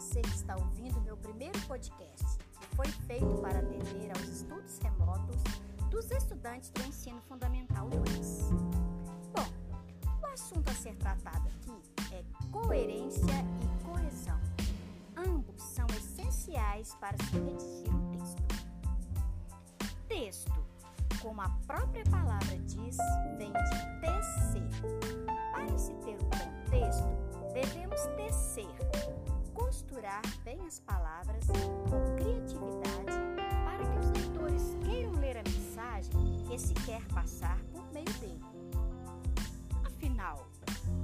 você que está ouvindo meu primeiro podcast, que foi feito para atender aos estudos remotos dos estudantes do ensino fundamental 2. Bom, o assunto a ser tratado aqui é coerência e coesão. Ambos são essenciais para se redigir um texto. Texto, como a própria palavra diz, costurar bem as palavras com criatividade para que os leitores queiram ler a mensagem que se quer passar por meio dele. Afinal,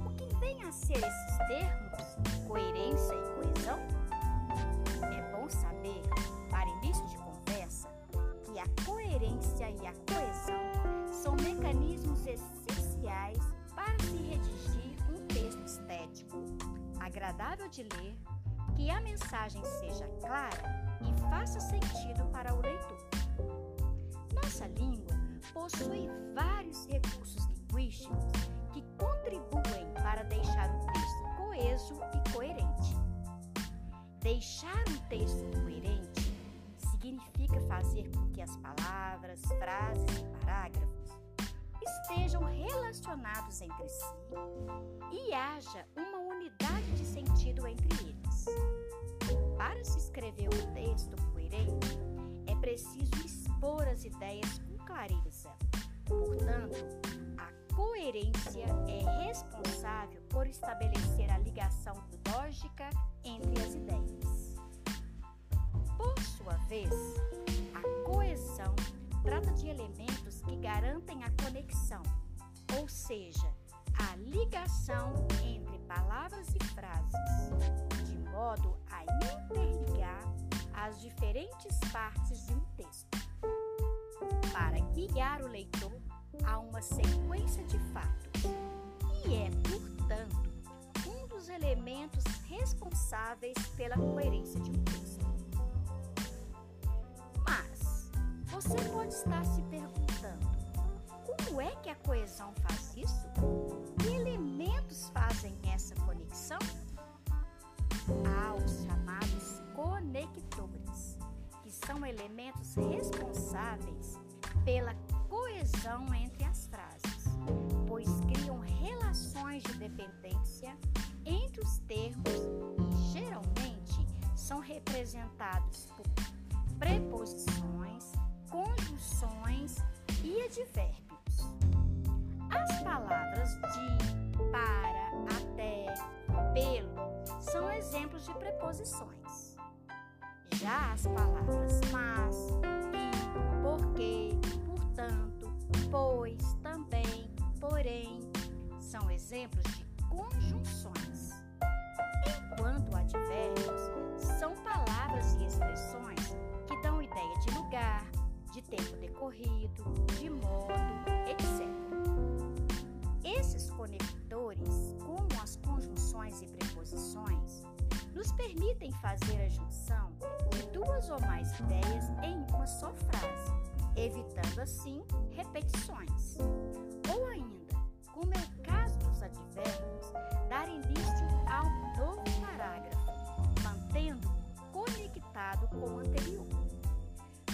o que vem a ser esses termos, coerência e coesão? É bom saber, para início de conversa, que a coerência e a coesão são mecanismos essenciais para se redigir um texto estético, agradável de ler que a mensagem seja clara e faça sentido para o leitor. Nossa língua possui vários recursos linguísticos que contribuem para deixar um texto coeso e coerente. Deixar um texto coerente significa fazer com que as palavras, frases e parágrafos estejam relacionados entre si e haja uma unidade Para se escrever um texto coerente, é preciso expor as ideias com clareza. Portanto, a coerência é responsável por estabelecer a ligação lógica entre as ideias. Por sua vez, a coesão trata de elementos que garantem a conexão, ou seja, a ligação entre palavras e frases, modo a interligar as diferentes partes de um texto, para guiar o leitor a uma sequência de fatos, e é, portanto, um dos elementos responsáveis pela coerência de um texto. Mas você pode estar se perguntando: como é que a coesão faz isso? Há os chamados conectores, que são elementos responsáveis pela coesão entre as frases, pois criam relações de dependência entre os termos e geralmente são representados por preposições, conjunções e advérbios. As palavras de, preposições. Já as palavras mas, e, porque, portanto, pois, também, porém, são exemplos de conjunções. Enquanto advérbios são palavras e expressões que dão ideia de lugar, de tempo decorrido, de modo, permitem fazer a junção de duas ou mais ideias em uma só frase, evitando assim repetições. Ou ainda, como é o caso dos advérbios, dar início a um novo parágrafo, mantendo-o conectado com o anterior.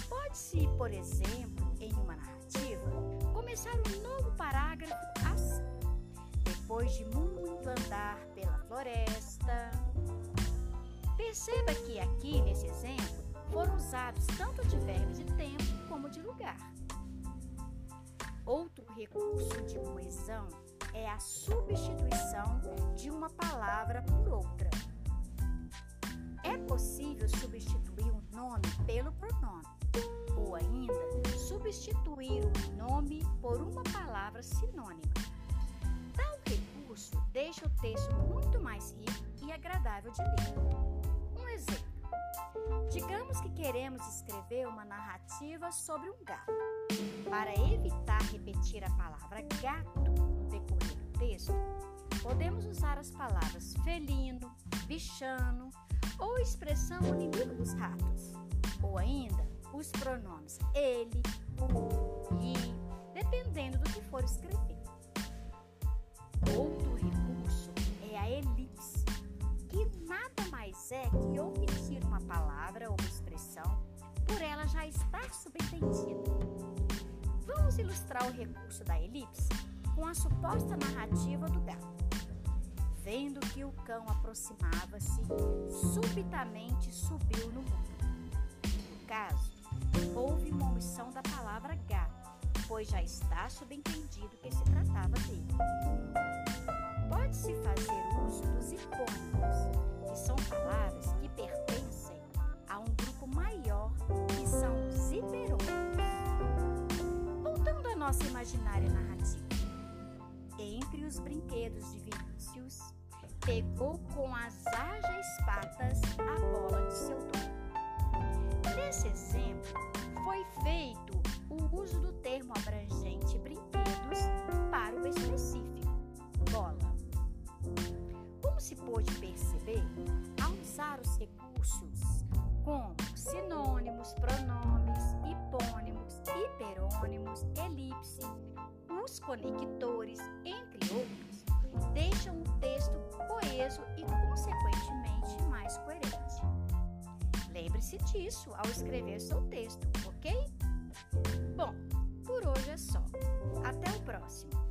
Pode-se, por exemplo, em uma narrativa, começar um novo parágrafo assim. Depois de muito andar pela floresta. Perceba que aqui, nesse exemplo, foram usados tanto advérbios de tempo como de lugar. Outro recurso de coesão é a substituição de uma palavra por outra. É possível substituir um nome pelo pronome, ou ainda substituir um nome por uma palavra sinônima. Tal recurso deixa o texto muito mais rico e agradável de ler. Exemplo. Digamos que queremos escrever uma narrativa sobre um gato. Para evitar repetir a palavra gato no decorrer do texto, podemos usar as palavras felino, bichano ou expressão inimigo dos ratos, ou ainda os pronomes ele, o, e, dependendo do que for escrever. Já está subentendida. Vamos ilustrar o recurso da elipse com a suposta narrativa do gato. Vendo que o cão aproximava-se, subitamente subiu no mundo. No caso, houve uma omissão da palavra gato, pois já está subentendido que se tratava dele. Pode-se fazer uso dos hipônimos, que são nossa imaginária narrativa. Entre os brinquedos de Vinícius, pegou com as ágeis patas a bola de seu dono. Nesse exemplo, foi feito o uso do termo abrangente brinquedos para o específico, bola. Como se pôde perceber, ao usar os recursos como sinônimos, os conectores, entre outros, deixam o texto coeso e, consequentemente, mais coerente. Lembre-se disso ao escrever seu texto, ok? Bom, por hoje é só. Até o próximo!